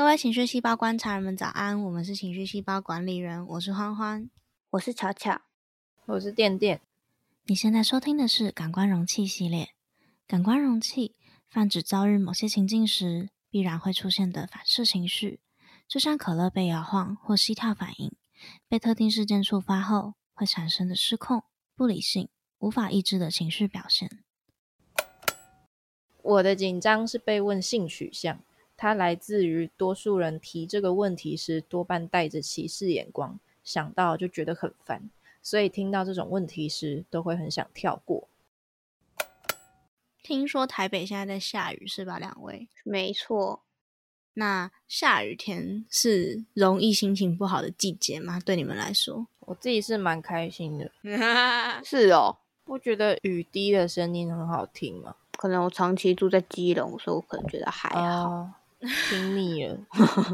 各位情绪细胞观察人们早安，我们是情绪细胞管理人，我是欢欢，我是巧巧，我是电电。你现在收听的是感官容器系列，感官容器泛指遭遇某些情境时必然会出现的反射情绪，就像可乐被摇晃或膝跳反应，被特定事件触发后会产生的失控、不理性、无法抑制的情绪表现。我的紧张是被问性取向。它来自于多数人提这个问题时，多半带着歧视眼光，想到就觉得很烦，所以听到这种问题时，都会很想跳过。听说台北现在在下雨，是吧？两位？没错。那下雨天是容易心情不好的季节吗？对你们来说，我自己是蛮开心的。是哦，不觉得雨滴的声音很好听吗？可能我长期住在基隆，所以我可能觉得还好。听腻了。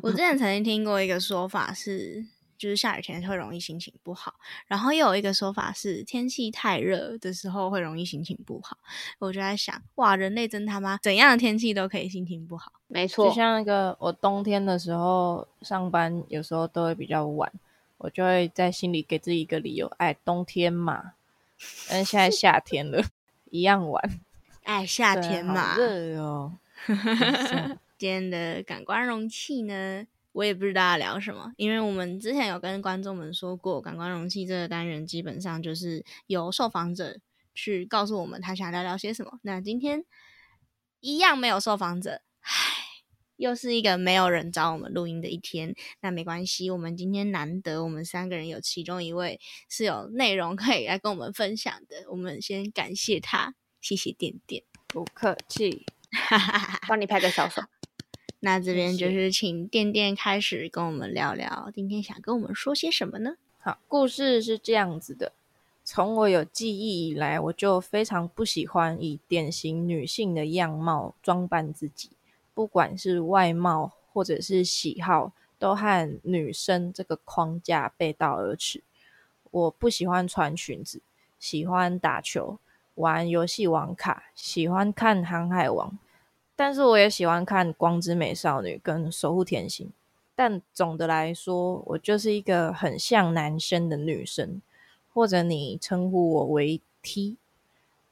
我之前曾经听过一个说法是，就是下雨天会容易心情不好，然后又有一个说法是天气太热的时候会容易心情不好。我就在想，哇，人类真他妈怎样的天气都可以心情不好？没错，就像那个我冬天的时候上班，有时候都会比较晚，我就会在心里给自己一个理由，哎，冬天嘛。但现在夏天了，一样晚。哎，夏天嘛，热哦。今天的感官容器呢，我也不知道要聊什么，因为我们之前有跟观众们说过，感官容器这个单元基本上就是由受访者去告诉我们他想聊聊些什么。那今天一样没有受访者，唉，又是一个没有人找我们录音的一天。那没关系，我们今天难得我们三个人有其中一位是有内容可以来跟我们分享的，我们先感谢他，谢谢点点，不客气，帮你拍个小手。那这边就是请店店开始跟我们聊聊，今天想跟我们说些什么呢？好，故事是这样子的：从我有记忆以来，我就非常不喜欢以典型女性的样貌装扮自己，不管是外貌或者是喜好，都和女生这个框架背道而驰。我不喜欢穿裙子，喜欢打球、玩游戏网卡，喜欢看《航海王》。但是我也喜欢看《光之美少女》跟《守护甜心》，但总的来说，我就是一个很像男生的女生，或者你称呼我为 T。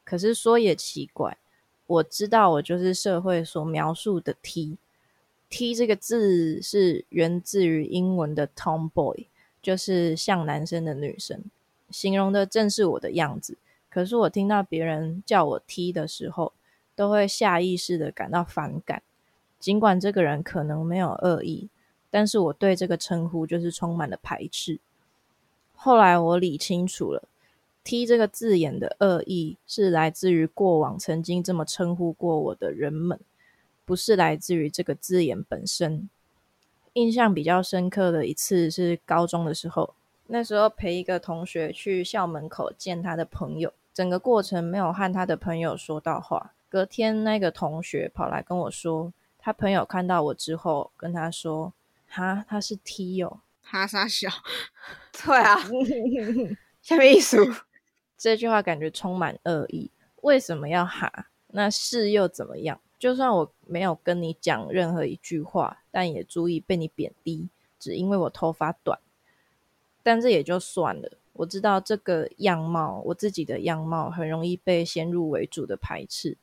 可是说也奇怪，我知道我就是社会所描述的 T。T 这个字是源自于英文的 Tomboy，就是像男生的女生，形容的正是我的样子。可是我听到别人叫我 T 的时候，都会下意识的感到反感，尽管这个人可能没有恶意，但是我对这个称呼就是充满了排斥。后来我理清楚了，T 这个字眼的恶意是来自于过往曾经这么称呼过我的人们，不是来自于这个字眼本身。印象比较深刻的一次是高中的时候，那时候陪一个同学去校门口见他的朋友，整个过程没有和他的朋友说到话。隔天，那个同学跑来跟我说，他朋友看到我之后跟他说：“哈，他是 T 哦，哈傻小。”对啊，下面一数，这句话感觉充满恶意。为什么要哈？那是又怎么样？就算我没有跟你讲任何一句话，但也足以被你贬低，只因为我头发短。但这也就算了。我知道这个样貌，我自己的样貌很容易被先入为主的排斥。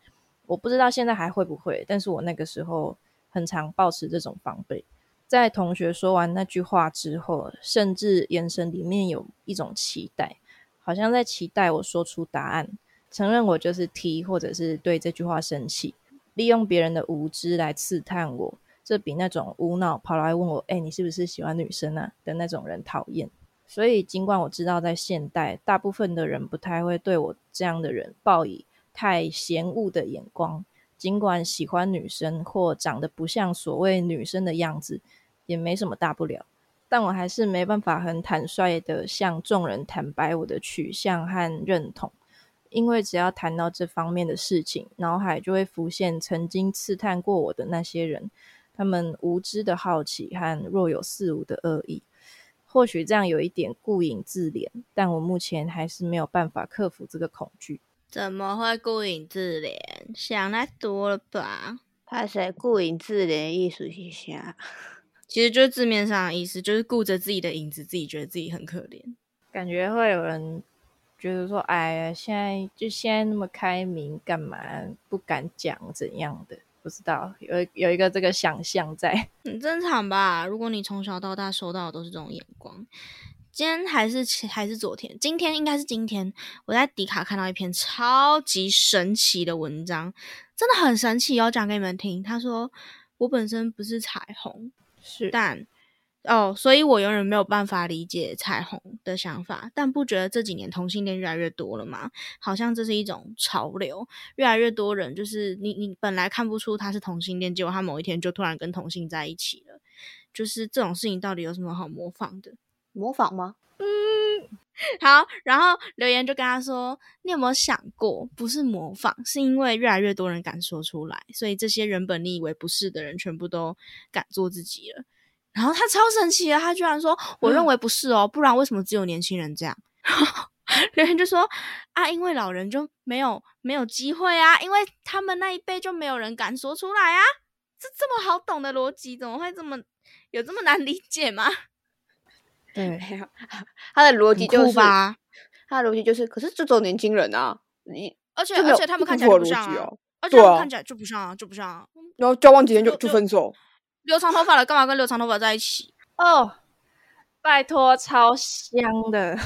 我不知道现在还会不会，但是我那个时候很常保持这种防备。在同学说完那句话之后，甚至眼神里面有一种期待，好像在期待我说出答案，承认我就是 T，或者是对这句话生气，利用别人的无知来刺探我。这比那种无脑跑来问我“哎，你是不是喜欢女生啊”的那种人讨厌。所以，尽管我知道在现代，大部分的人不太会对我这样的人报以。太嫌恶的眼光，尽管喜欢女生或长得不像所谓女生的样子，也没什么大不了。但我还是没办法很坦率的向众人坦白我的取向和认同，因为只要谈到这方面的事情，脑海就会浮现曾经刺探过我的那些人，他们无知的好奇和若有似无的恶意。或许这样有一点顾影自怜，但我目前还是没有办法克服这个恐惧。怎么会顾影自怜？想太多了吧？他是顾影自怜艺术一下。其实就是字面上的意思，就是顾着自己的影子，自己觉得自己很可怜。感觉会有人觉得说，哎呀，现在就现在那么开明，干嘛不敢讲怎样的？不知道有有一个这个想象在，很正常吧？如果你从小到大收到的都是这种眼光，今天还是还是昨天，今天应该是今天，我在迪卡看到一篇超级神奇的文章，真的很神奇，要讲给你们听。他说我本身不是彩虹，是但。哦，所以我永远没有办法理解彩虹的想法，但不觉得这几年同性恋越来越多了吗？好像这是一种潮流，越来越多人就是你你本来看不出他是同性恋，结果他某一天就突然跟同性在一起了，就是这种事情到底有什么好模仿的？模仿吗？嗯，好，然后留言就跟他说：“你有没有想过，不是模仿，是因为越来越多人敢说出来，所以这些原本你以为不是的人，全部都敢做自己了。”然后他超神奇的，他居然说：“我认为不是哦，不然为什么只有年轻人这样？” 留言就说：“啊，因为老人就没有没有机会啊，因为他们那一辈就没有人敢说出来啊，这这么好懂的逻辑，怎么会这么有这么难理解吗？” 对，他的逻辑就是吧，他的逻辑就是，可是这种年轻人啊，你而且而且他们看起来就不像啊哦，而且他们看起来就不像啊，就不像啊，然后交往几天就就就就分手，留长头发了，干嘛跟留长头发在一起？哦，拜托，超香的，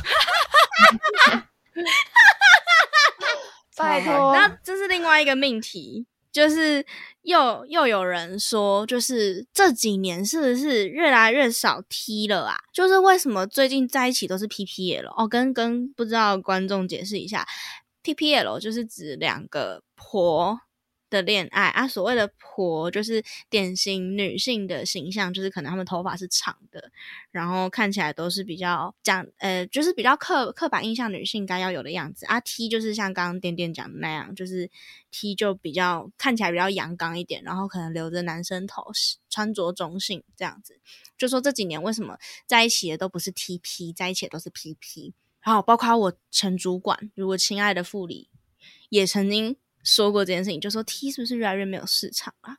拜托，那这是另外一个命题，就是又又有人说，就是这几年是不是越来越少 T 了啊？就是为什么最近在一起都是 PPL 哦？跟跟不知道观众解释一下，PPL 就是指两个婆。的恋爱啊，所谓的婆就是典型女性的形象，就是可能她们头发是长的，然后看起来都是比较讲呃，就是比较刻刻板印象女性该要有的样子啊。T 就是像刚刚点点讲的那样，就是 T 就比较看起来比较阳刚一点，然后可能留着男生头，穿着中性这样子。就说这几年为什么在一起的都不是 TP，在一起的都是 PP。然后包括我前主管，如果亲爱的副理也曾经。说过这件事情，就说 T 是不是越来越没有市场啊？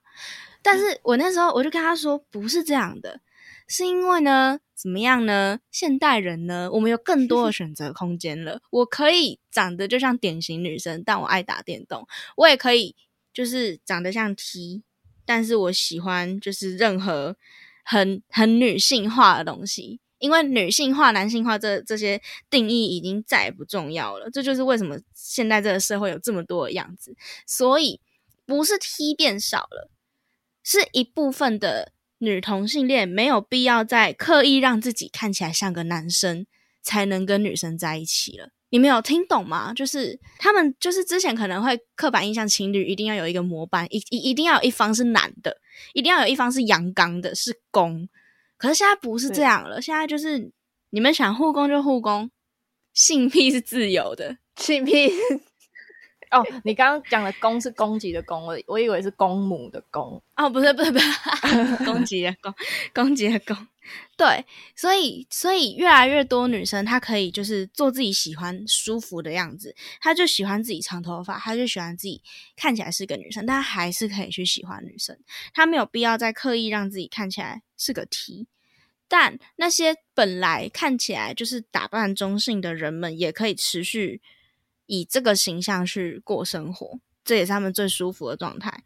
但是我那时候我就跟他说，不是这样的，是因为呢，怎么样呢？现代人呢，我们有更多的选择空间了。我可以长得就像典型女生，但我爱打电动；我也可以就是长得像 T，但是我喜欢就是任何很很女性化的东西。因为女性化、男性化这这些定义已经再也不重要了，这就是为什么现在这个社会有这么多的样子。所以不是 T 变少了，是一部分的女同性恋没有必要再刻意让自己看起来像个男生，才能跟女生在一起了。你们有听懂吗？就是他们就是之前可能会刻板印象，情侣一定要有一个模板，一一一定要有一方是男的，一定要有一方是阳刚的，是公。可是现在不是这样了，现在就是你们想护工就护工，性癖是自由的，性癖。哦，你刚刚讲的“公”是攻击的“攻”，我我以为是公母的“公哦，不是不是不是，攻击 的攻，攻击的攻，对，所以所以越来越多女生她可以就是做自己喜欢舒服的样子，她就喜欢自己长头发，她就喜欢自己看起来是个女生，但还是可以去喜欢女生，她没有必要再刻意让自己看起来是个 T。但那些本来看起来就是打扮中性的人们，也可以持续以这个形象去过生活，这也是他们最舒服的状态。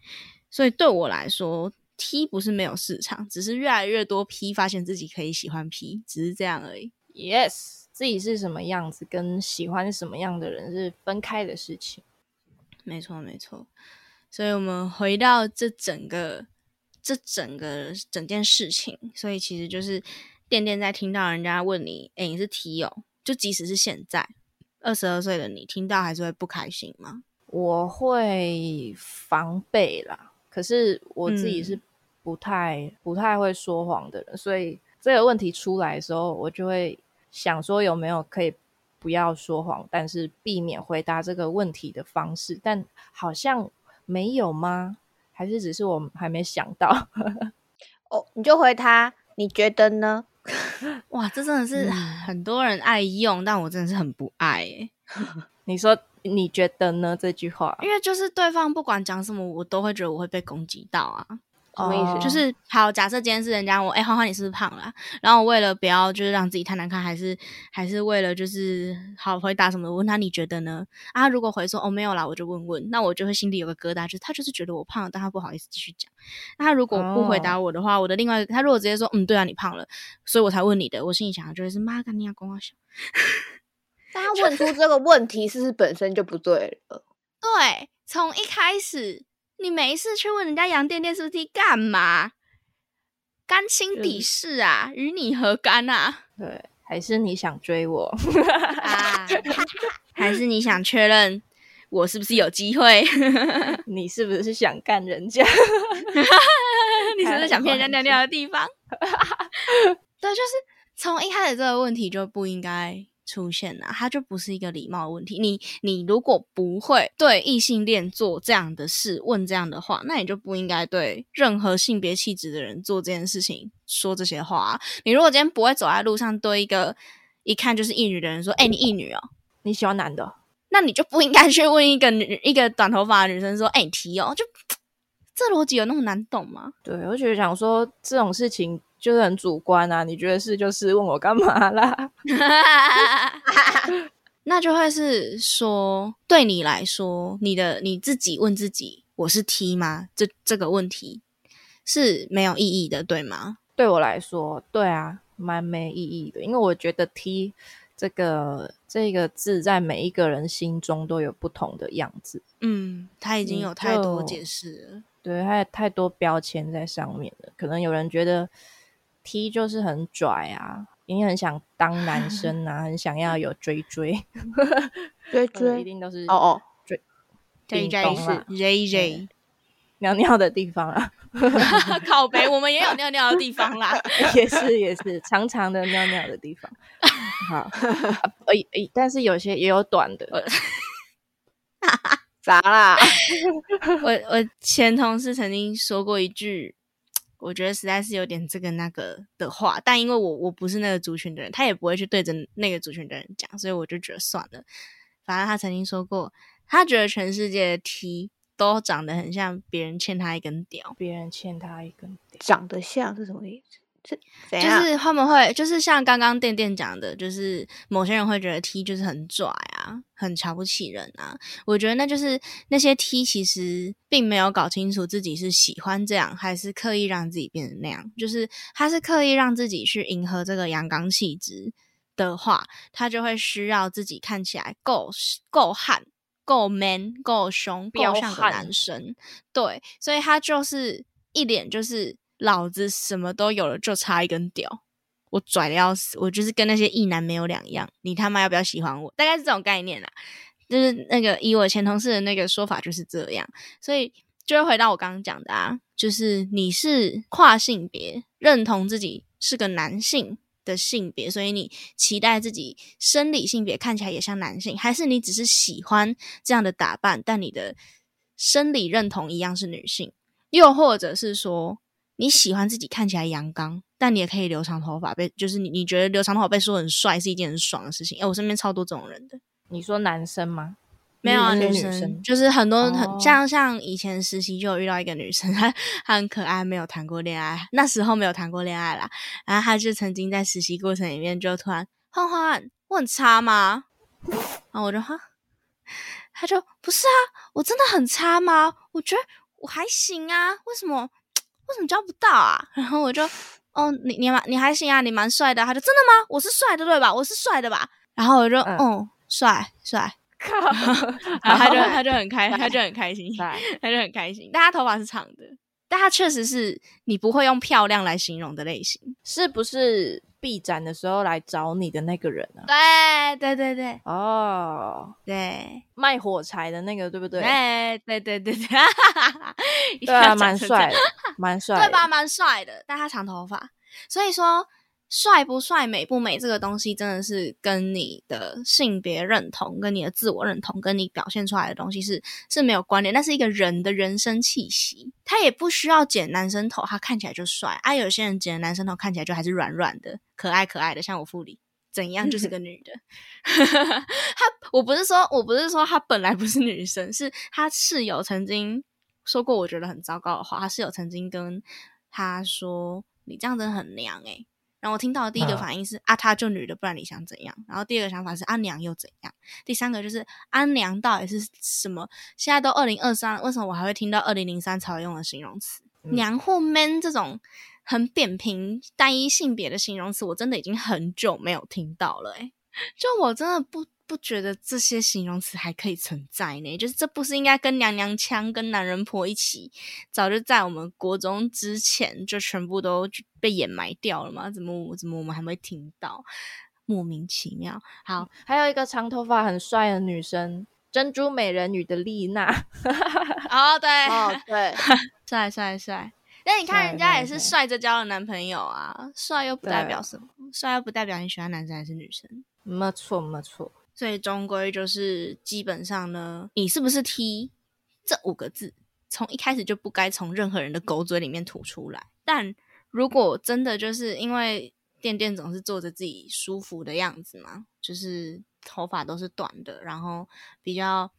所以对我来说，T 不是没有市场，只是越来越多 P 发现自己可以喜欢 P，只是这样而已。”，Yes，自己是什么样子跟喜欢什么样的人是分开的事情。没错，没错。所以我们回到这整个。这整个整件事情，所以其实就是店店在听到人家问你，哎，你是 T 哦？就即使是现在二十二岁的你，听到还是会不开心吗？我会防备啦，可是我自己是不太、不太会说谎的人，所以这个问题出来的时候，我就会想说有没有可以不要说谎，但是避免回答这个问题的方式，但好像没有吗？还是只是我还没想到 哦，你就回他，你觉得呢？哇，这真的是很多人爱用，但我真的是很不爱欸。你说你觉得呢？这句话，因为就是对方不管讲什么，我都会觉得我会被攻击到啊。什么意思哦就是好，假设今天是人家我，哎、花花你是不是胖了啊、然后我为了不要就是让自己太难看，还是还是为了就是好回答什么，我问他你觉得呢？啊，如果回说哦没有啦，我就问问，那我就会心里有个疙瘩，就是他就是觉得我胖了，但他不好意思继续讲。那他如果不回答我的话，我的另外他如果直接说嗯对啊你胖了，所以我才问你的，我心里想的就会是妈干你要跟我小。但他问出这个问题，是不是本身就不对了？对，从一开始，你没事去问人家杨店店是不是干嘛？干心底事啊，与你何干啊？对，还是你想追我？啊，还是你想确认我是不是有机会？你是不是想干人家？你是不是想骗人家尿尿的地方？对，就是从一开始这个问题就不应该出现啊，它就不是一个礼貌的问题。你你如果不会对异性恋做这样的事，问这样的话，那你就不应该对任何性别气质的人做这件事情，说这些话、啊。你如果今天不会走在路上对一个一看就是异女的人说：“哎、你异女哦。”你喜欢男的？那你就不应该去问一个女一个短头发的女生说：“哎、你提哦。”就 这逻辑有那么难懂吗？对，我觉得想说这种事情就是很主观啊，你觉得是就是，问我干嘛啦？那就会是说，对你来说，你的你自己问自己，我是 T 吗？这这个问题是没有意义的，对吗？对我来说，对啊，蛮没意义的，因为我觉得 T 这个这个字在每一个人心中都有不同的样子，嗯，他已经有太多解释了。对，还有太多标签在上面了。可能有人觉得 T 就是很拽啊，因为很想当男生啊，很想要有追追，追可能一定都是哦哦追，J 叮 J 是 J J，尿尿的地方啊，靠北，我们也有尿尿的地方啦。也是也是长长的尿尿的地方。好，啊呃、呃但是有些也有短的，咋啦？我我前同事曾经说过一句，我觉得实在是有点这个那个的话，但因为我我不是那个族群的人，他也不会去对着那个族群的人讲，所以我就觉得算了。反正他曾经说过，他觉得全世界的 T 都长得很像别人欠他一根屌，别人欠他一根屌。长得像是什么意思？是就？是他们会，就是像刚刚店店讲的，就是某些人会觉得 T 就是很拽啊，很瞧不起人啊。我觉得那就是那些 T 其实并没有搞清楚自己是喜欢这样，还是刻意让自己变成那样。就是他是刻意让自己去迎合这个阳刚气质的话，他就会需要自己看起来够够悍。够 man，够凶，够像个男生，对，所以他就是一脸就是老子什么都有了，就差一根屌，我拽的要死，我就是跟那些异男没有两样，你他妈要不要喜欢我？大概是这种概念啦。就是那个以我前同事的那个说法就是这样，所以就会回到我刚刚讲的啊，就是你是跨性别，认同自己是个男性的性别，所以你期待自己生理性别看起来也像男性，还是你只是喜欢这样的打扮，但你的生理认同一样是女性？又或者是说你喜欢自己看起来阳刚，但你也可以留长头发，被就是你你觉得留长头发被说很帅是一件很爽的事情。哎、我身边超多这种人的。你说男生吗？没有啊，女生就是很多很、哦像像以前实习就有遇到一个女生，她她很可爱，没有谈过恋爱，那时候没有谈过恋爱啦。然后她就曾经在实习过程里面就突然欢欢，我很差吗？然后我就哈，她就不是啊，我真的很差吗？我觉得我还行啊，为什么为什么交不到啊？然后我就哦，你你蛮你还行啊，你蛮帅的啊。她就真的吗？我是帅的对吧？我是帅的吧？然后我就嗯哦，帅帅。靠，然后他就他就很开，他就很开心，他就很开心。但他头发是长的，但他确实是你不会用漂亮来形容的类型。是不是 B 展的时候来找你的那个人啊？对对对对。哦，对。卖火柴的那个，对不对？哎对对对对，对 啊，蛮帅的，蛮帅的，对吧？蛮帅的，但他长头发，所以说帅不帅、美不美这个东西，真的是跟你的性别认同、跟你的自我认同、跟你表现出来的东西是是没有关联。那是一个人的人生气息，他也不需要剪男生头，他看起来就帅啊。有些人剪男生头，看起来就还是软软的、可爱可爱的，像我副理。怎样就是个女的，她我不是说我不是说她本来不是女生，是她室友曾经说过我觉得很糟糕的话，他室友曾经跟他说：“你这样真的很娘诶、然后我听到的第一个嗯反应是、啊，她就女的，不然你想怎样？然后第二个想法是啊，娘又怎样？第三个就是啊，娘到底是什么？现在都二零二三，为什么我还会听到二零零三才会用的形容词？嗯娘或 man 这种很扁平、单一性别的形容词，我真的已经很久没有听到了、欸。就我真的不不觉得这些形容词还可以存在呢。就是这不是应该跟娘娘腔、跟男人婆一起，早就在我们国中之前就全部都被掩埋掉了吗？怎么我怎么我们还没听到？莫名其妙。好，还有一个长头发很帅的女生，珍珠美人鱼的丽娜，哦对，哦，对，帅帅帅。那你看人家也是帅着交了男朋友啊，帅又不代表什么，帅又不代表你喜欢男生还是女生。没错没错，所以终归就是基本上呢，你是不是 T 这五个字，从一开始就不该从任何人的狗嘴里面吐出来。但如果真的就是因为店店总是做着自己舒服的样子嘛，就是头发都是短的，然后比较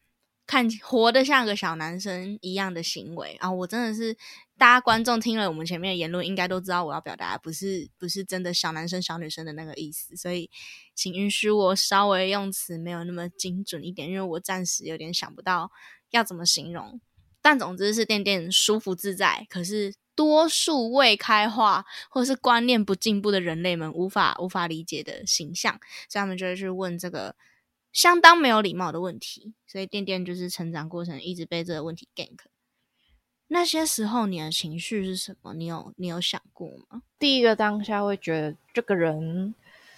看活得像个小男生一样的行为啊，我真的是大家观众听了我们前面的言论，应该都知道我要表达不是不是真的小男生小女生的那个意思，所以请允许我稍微用词没有那么精准一点，因为我暂时有点想不到要怎么形容。但总之是垫垫舒服自在，可是多数未开化或是观念不进步的人类们无法无法理解的形象，所以他们就会去问这个相当没有礼貌的问题。所以店店就是成长过程一直被这个问题 gank。那些时候你的情绪是什么？你有你有想过吗？第一个当下会觉得这个人，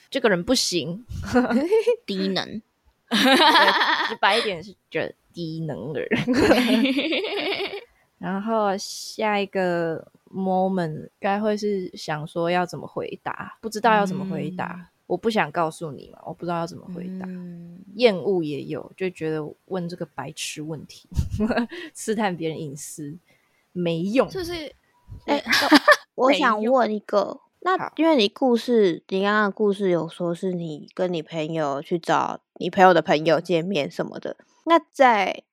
这个人不行，低能，对直白一点是觉得低能的人。然后下一个 moment 该会是想说要怎么回答，不知道要怎么回答，我不想告诉你嘛，我不知道要怎么回答。嗯厌恶也有，就觉得问这个白痴问题，试探别人隐私没用。就是 哎、我想用问一个，那因为你故事，你刚刚的故事有说是你跟你朋友去找你朋友的朋友见面什么的，那在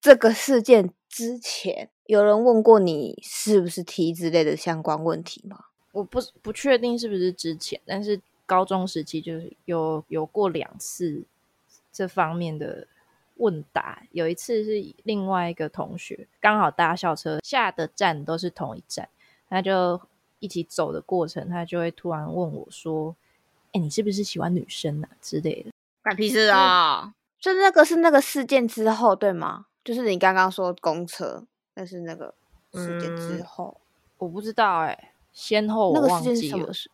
这个事件之前，有人问过你是不是 T 之类的相关问题吗？我不不确定是不是之前，但是高中时期就是有有过两次这方面的问答。有一次是另外一个同学刚好搭校车下的站都是同一站，他就一起走的过程，他就会突然问我说：“哎、你是不是喜欢女生啊？”之类的。干屁事啊！就那个是那个事件之后对吗？就是你刚刚说公车，那是那个事件之嗯后，我不知道哎、先后我那个事件是忘记了，什么事？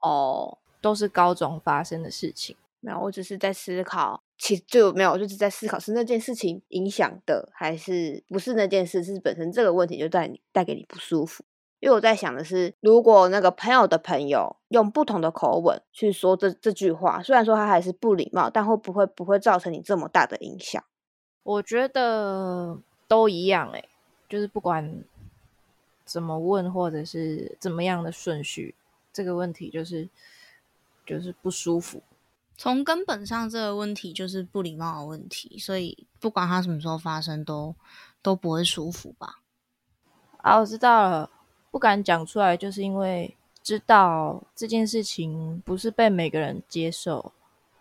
哦，都是高中发生的事情。没有，我只是在思考，其实就没有，我就是在思考是那件事情影响的，还是不是那件事是本身这个问题就带你带给你不舒服。因为我在想的是，如果那个朋友的朋友用不同的口吻去说这这句话，虽然说他还是不礼貌，但会不会不会造成你这么大的影响？我觉得都一样哎、就是不管怎么问或者是怎么样的顺序，这个问题就是就是不舒服。从根本上，这个问题就是不礼貌的问题，所以不管它什么时候发生，都都不会舒服吧？啊，我知道了，不敢讲出来，就是因为知道这件事情不是被每个人接受。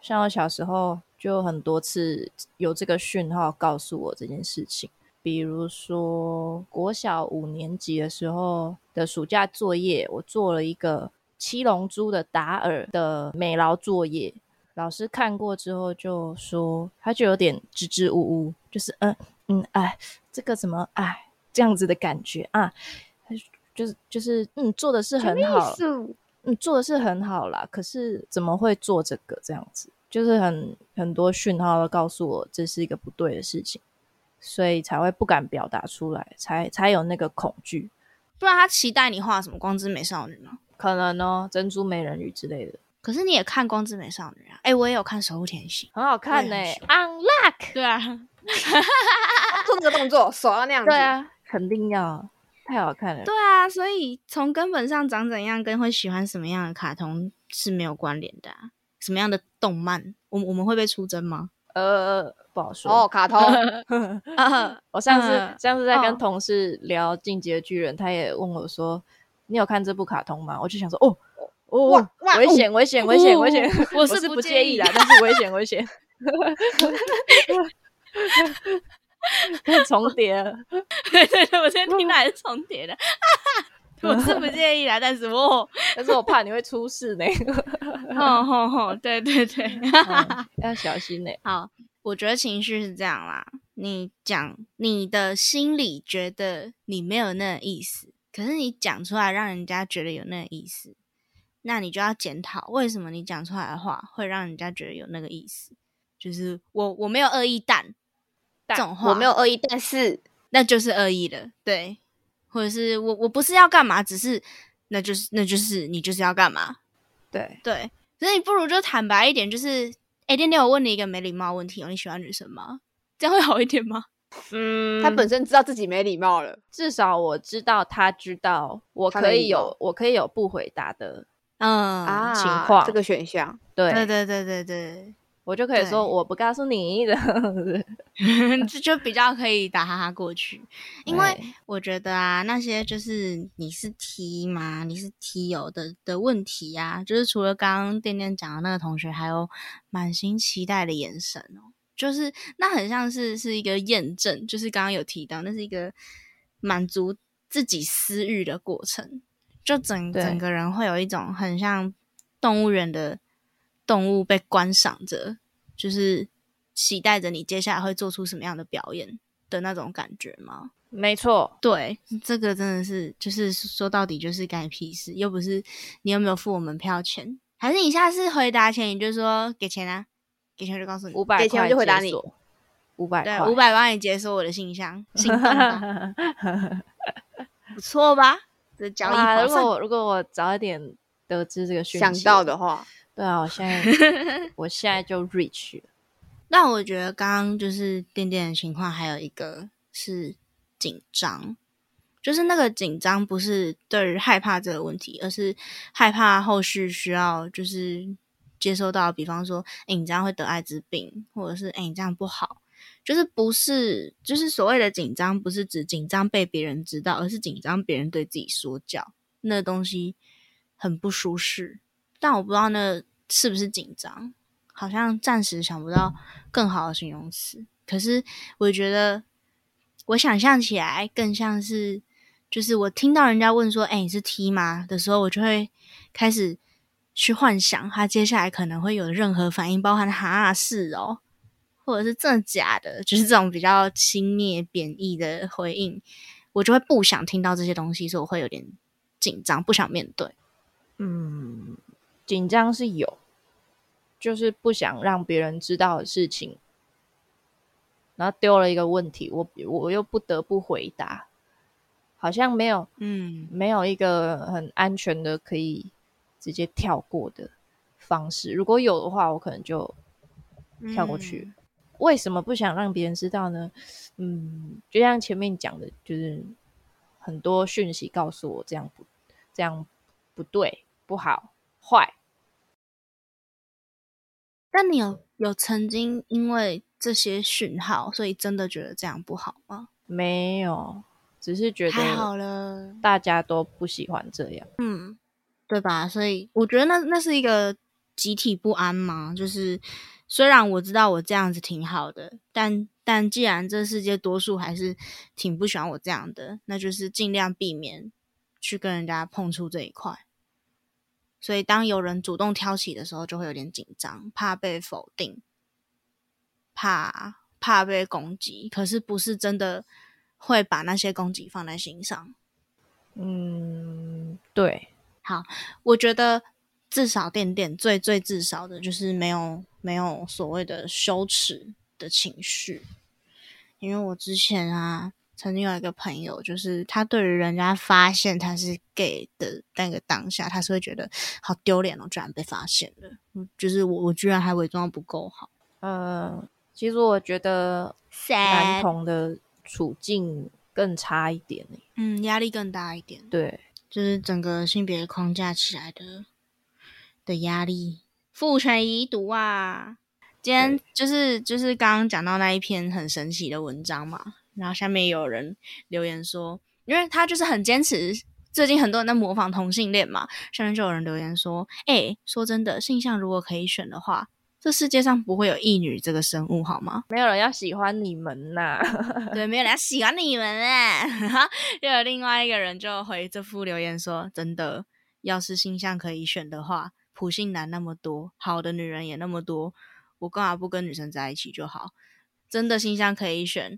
像我小时候就很多次有这个讯号告诉我这件事情，比如说国小五年级的时候的暑假作业，我做了一个七龙珠的达尔的美劳作业，老师看过之后就说，他就有点支支吾吾，就是嗯嗯哎，这个怎么哎这样子的感觉啊，就是就是嗯做的是很好，嗯做的是很好啦，可是怎么会做这个这样子？就是很很多讯号都告诉我这是一个不对的事情，所以才会不敢表达出来，才才有那个恐惧。不然他期待你画什么光之美少女吗？可能哦，珍珠美人鱼之类的，可是你也看光之美少女啊？哎、我也有看守护甜心。很好看呢、Unlock，对啊，做那个动作，手要那样子。对，啊，肯定要，太好看了。对啊，所以从根本上长怎样跟会喜欢什么样的卡通是没有关联的、啊。什么样的动漫，我我们会被出征吗？呃，不好说。哦，卡通，啊 我上次、嗯上次在跟哦同事聊《进击的巨人》，他也问我说：“你有看这部卡通吗？”我就想说：“哦哦危险危险危险危险！”哦我我是不介意啦，但是危险危险，重叠了。对对对，我现在听到还是重叠的。我是不介意啦，但是我，但是我怕你会出事呢，吼吼吼，对对对，嗯要小心呢。好，我觉得情绪是这样啦。你讲你的心里觉得你没有那个意思，可是你讲出来让人家觉得有那个意思，那你就要检讨为什么你讲出来的话会让人家觉得有那个意思。就是我我没有恶意但这种话，我没有恶意，但是那就是恶意了，对，或者是我我不是要干嘛，只是那就是那就是你就是要干嘛，对，对，所以你不如就坦白一点，就是哎，天天我问你一个没礼貌问题哦，你喜欢女生吗？这样会好一点吗？嗯。他本身知道自己没礼貌了。至少我知道，他知道我可以有我可以有不回答的，嗯啊，情况。这个选项，对。对对对对对，我就可以说我不告诉你的。这就比较可以打哈哈过去。因为我觉得啊，那些就是你是 T 吗？你是 T 友的的问题啊，就是除了刚刚店店讲的那个同学，还有满心期待的眼神哦，就是那很像是是一个验证，就是刚刚有提到，那是一个满足自己私欲的过程，就整整个人会有一种很像动物园的动物被观赏着，就是期待着你接下来会做出什么样的表演的那种感觉吗？没错，对，这个真的是，就是说到底就是干屁事，又不是你有没有付我门票钱，还是你下次回答前你就说给钱啊，给钱我就告诉你五，百给钱我块就回答你五百对，五百帮你解锁我的信箱，心动吧，不错吧？这交易哇！如果我如果我早一点得知这个讯息，想到的话，对啊，我现在 我现在就 reach 了。但我觉得刚刚就是点点的情况，还有一个是紧张，就是那个紧张不是对于害怕这个问题，而是害怕后续需要就是接收到，比方说，哎、你这样会得艾滋病，或者是哎、你这样不好，就是不是就是所谓的紧张，不是指紧张被别人知道，而是紧张别人对自己说教，那东西很不舒适。但我不知道那是不是紧张，好像暂时想不到更好的形容词。可是我觉得，我想象起来更像是，就是我听到人家问说：“哎、你是 T 吗？”的时候，我就会开始去幻想他接下来可能会有任何反应，包含“哈是哦”，或者是真的假的，就是这种比较轻蔑贬义的回应，我就会不想听到这些东西，所以我会有点紧张，不想面对。嗯，紧张是有，就是不想让别人知道的事情，然后丢了一个问题，我我又不得不回答，好像没有嗯没有一个很安全的可以直接跳过的方式。如果有的话，我可能就跳过去。嗯为什么不想让别人知道呢？嗯，就像前面讲的，就是很多讯息告诉我这样不这样不对、不好、坏。但你有有曾经因为这些讯号，所以真的觉得这样不好吗？没有，只是觉太好得了，大家都不喜欢这样。嗯，对吧？所以我觉得那那是一个集体不安嘛，就是虽然我知道我这样子挺好的，但但既然这世界多数还是挺不喜欢我这样的，那就是尽量避免去跟人家碰触这一块。所以当有人主动挑起的时候，就会有点紧张，怕被否定，怕怕被攻击，可是不是真的会把那些攻击放在心上。嗯，对，我觉得至少点点最最至少的就是没有没有所谓的羞耻的情绪，因为我之前啊曾经有一个朋友，就是他对于人家发现他是 gay 的那个当下，他是会觉得好丢脸哦，居然被发现了，嗯就是我我居然还伪装得不够好。呃，其实我觉得男童的处境更差一点欸。嗯，压力更大一点，对，就是整个性别框架起来的的压力，父权遗毒啊。今天就是就是刚刚讲到那一篇很神奇的文章嘛，然后下面有人留言说，因为他就是很坚持，最近很多人在模仿同性恋嘛，下面就有人留言说，哎、说真的，性向如果可以选的话，这世界上不会有异女这个生物好吗？没有人要喜欢你们呐。对，没有人要喜欢你们啊。又有另外一个人就回这副留言说：“真的，要是星象可以选的话，普信男那么多，好的女人也那么多，我干嘛不跟女生在一起就好？真的星象可以选，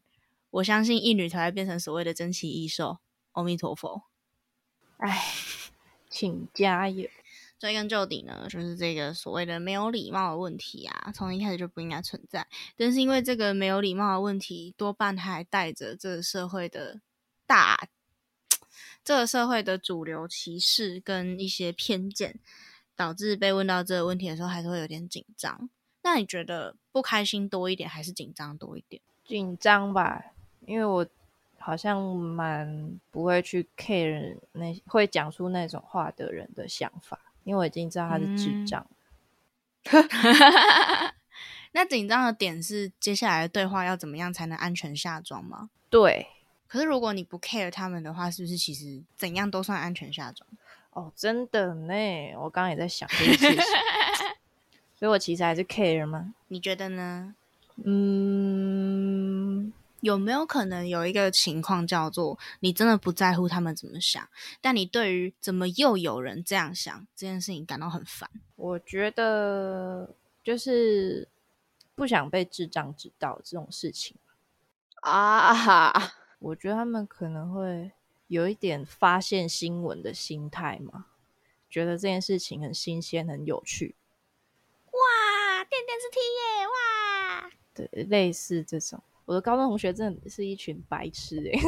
我相信异女才会变成所谓的珍奇异兽。阿弥陀佛。唉，请加油。追根究底呢，就是这个所谓的没有礼貌的问题啊，从一开始就不应该存在。但是因为这个没有礼貌的问题，多半还带着这个社会的大，这个社会的主流歧视跟一些偏见，导致被问到这个问题的时候，还是会有点紧张。那你觉得不开心多一点，还是紧张多一点？紧张吧，因为我好像蛮不会去 care 那会讲出那种话的人的想法，因为我已经知道他是智嗯障。那紧张的点是接下来的对话要怎么样才能安全下装吗？对，可是如果你不 care 他们的话，是不是其实怎样都算安全下装？哦，真的呢，我刚刚也在想这件事情，所以我其实还是 care 吗？你觉得呢？嗯，有没有可能有一个情况叫做你真的不在乎他们怎么想，但你对于怎么又有人这样想这件事情感到很烦？我觉得就是不想被智障知道这种事情。啊，我觉得他们可能会有一点发现新闻的心态嘛，觉得这件事情很新鲜、很有趣，哇，电电视 T 耶！哇，对，类似这种。我的高中同学真的是一群白痴诶、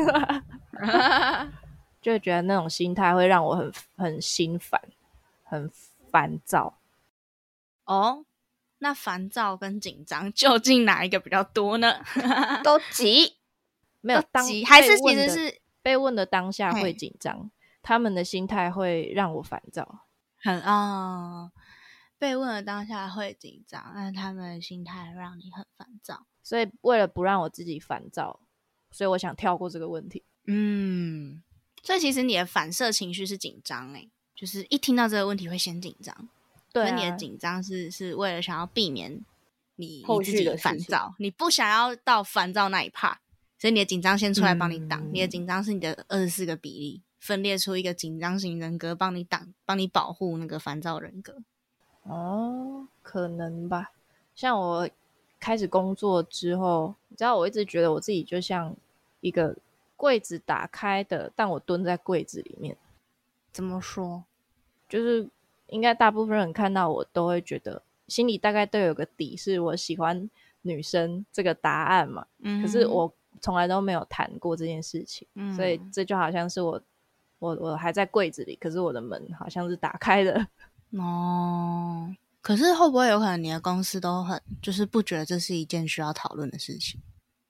就会觉得那种心态会让我很很心烦、很烦躁。哦，那烦躁跟紧张究竟哪一个比较多呢？都急，都没有当急还是其实是被问的当下嘿会紧张，他们的心态会让我烦躁。很哦，被问的当下会紧张，但他们的心态让你很烦躁。所以为了不让我自己烦躁，所以我想跳过这个问题。嗯，所以其实你的反射情绪是紧张诶，就是一听到这个问题会先紧张。对你的啊紧张是是为了想要避免你后续的烦躁，你不想要到烦躁那一趴，所以你的紧张先出来帮你挡。你的嗯紧张是你的二十四个比例分裂出一个紧张型人格，帮你挡，帮你保护那个烦躁人格。哦，可能吧。像我开始工作之后，你知道，我一直觉得我自己就像一个柜子打开的，但我蹲在柜子里面，怎么说？就是应该大部分人看到我都会觉得，心里大概都有个底，是我喜欢女生这个答案嘛。嗯可是我从来都没有谈过这件事情，嗯所以这就好像是我，我我还在柜子里，可是我的门好像是打开的。哦，可是会不会有可能你的公司都很就是不觉得这是一件需要讨论的事情？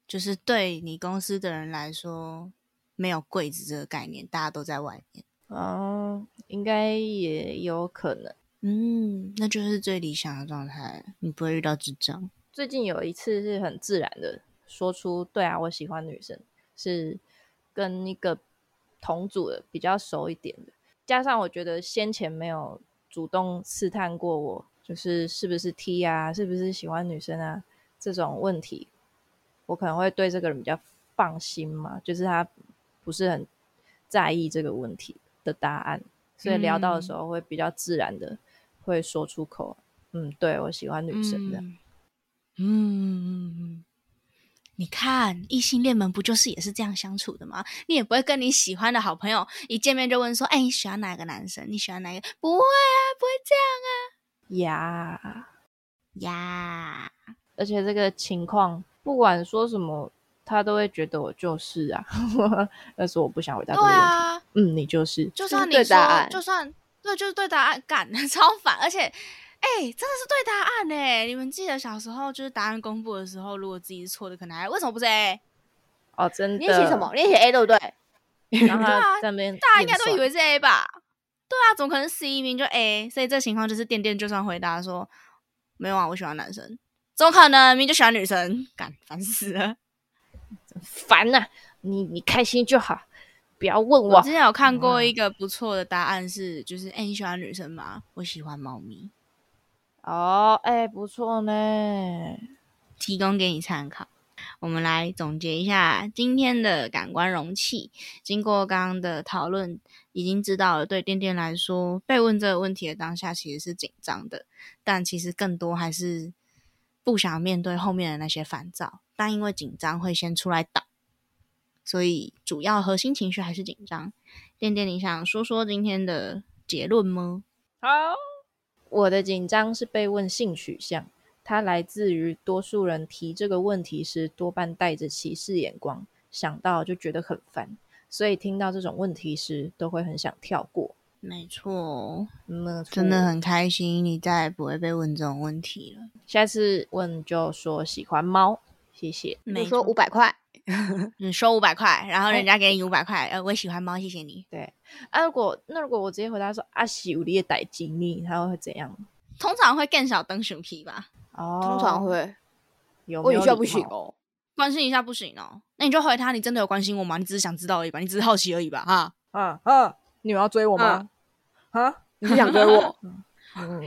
就是对你公司的人来说，没有柜子这个概念，大家都在外面。哦，应该也有可能。嗯，那就是最理想的状态，你不会遇到智障。最近有一次是很自然的说出，对啊，我喜欢女生，是跟一个同组的比较熟一点的，加上我觉得先前没有主动试探过我，就是是不是 T 啊，是不是喜欢女生啊这种问题，我可能会对这个人比较放心嘛，就是他不是很在意这个问题的答案，所以聊到的时候会比较自然的会说出口，嗯，对我喜欢女生的。嗯，你看异性恋们不就是也是这样相处的吗？你也不会跟你喜欢的好朋友一见面就问说：“哎、你喜欢哪个男生？你喜欢哪个？”不会啊，不会这样啊呀呀。而且这个情况，不管说什么，他都会觉得我就是啊，但是我不想回答这个问题。啊，嗯，你就是，就算你说对答案，就算对，就是对答案，感 超烦，而且。哎、真的是对答案哎！你们记得小时候就是答案公布的时候，如果自己是错的，可能还为什么不是 A？哦，真的。你写什么？？你写 A 对不对？然后对啊他在那边，大家应该都以为是 A 吧？对啊，怎么可能 C 名就 A？所以这情况就是店店就算回答说没有啊，我喜欢男生，怎么可能？明明就喜欢女生，干烦死了。烦呐、你你开心就好，不要问我我之。前有看过一个不错的答案是，就是哎、你喜欢女生吗？我喜欢猫咪，哦，哎、不错呢。提供给你参考。我们来总结一下今天的感官容器。经过刚刚的讨论，已经知道了对店店来说，被问这个问题的当下其实是紧张的，但其实更多还是不想面对后面的那些烦躁，但因为紧张会先出来挡，所以主要核心情绪还是紧张。店店，你想说说今天的结论吗？好，我的紧张是被问性取向，它来自于多数人提这个问题时多半带着歧视眼光，想到就觉得很烦，所以听到这种问题时都会很想跳过。没错，没错真的很开心，你再也不会被问这种问题了。下次问就说喜欢猫，谢谢。你说错五百块，你收五百块，然后人家给你五百块，呃，我喜欢猫，谢谢你。对，啊，如果那如果我直接回答说啊，喜有你的代经历，他会怎样？通常会更小登熊皮吧，哦，通常会。有没有礼我语效不行貌哦。关心一下不行哦。那你就回他，你真的有关心我吗？你只是想知道而已吧，你只是好奇而已吧，哈。啊啊！你有要追我吗？啊？你是想追我？嗯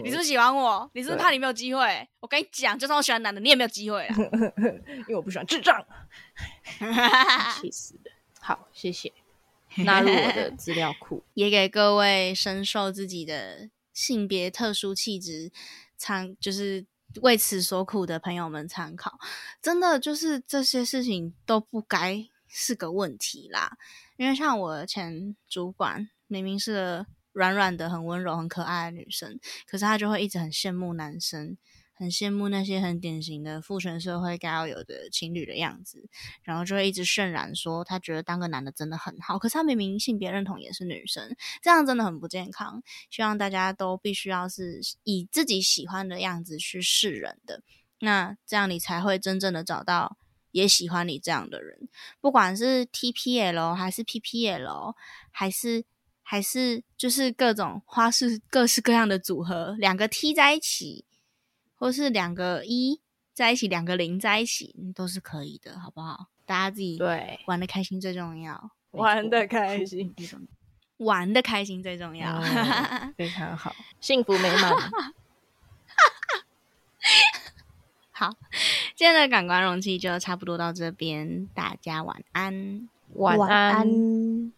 你是不是喜欢我？你是不是怕你没有机会？我跟你讲，就算我喜欢男的，你也没有机会啦。因为我不喜欢智障，气死了。好，谢谢。纳入我的资料库。也给各位深受自己的性别特殊气质参，就是为此所苦的朋友们参考。真的就是这些事情都不该是个问题啦，因为像我的前主管明明是个软软的、很温柔、很可爱的女生，可是她就会一直很羡慕男生。很羡慕那些很典型的父权社会该要有的情侣的样子，然后就会一直渲染说他觉得当个男的真的很好，可是他明明性别认同也是女生，这样真的很不健康。希望大家都必须要是以自己喜欢的样子去示人的，那这样你才会真正的找到也喜欢你这样的人，不管是 TPL 还是 PPL，还是还是就是各种花式各式各样的组合，两个 T 在一起，或是两个一在一起，两个零在一起，嗯都是可以的，好不好？大家自己对，玩的开心最重要，玩的开心，玩的开心最重要。嗯 非常好，幸福美满。好，今天的感官容器就差不多到这边，大家晚安。晚安。安。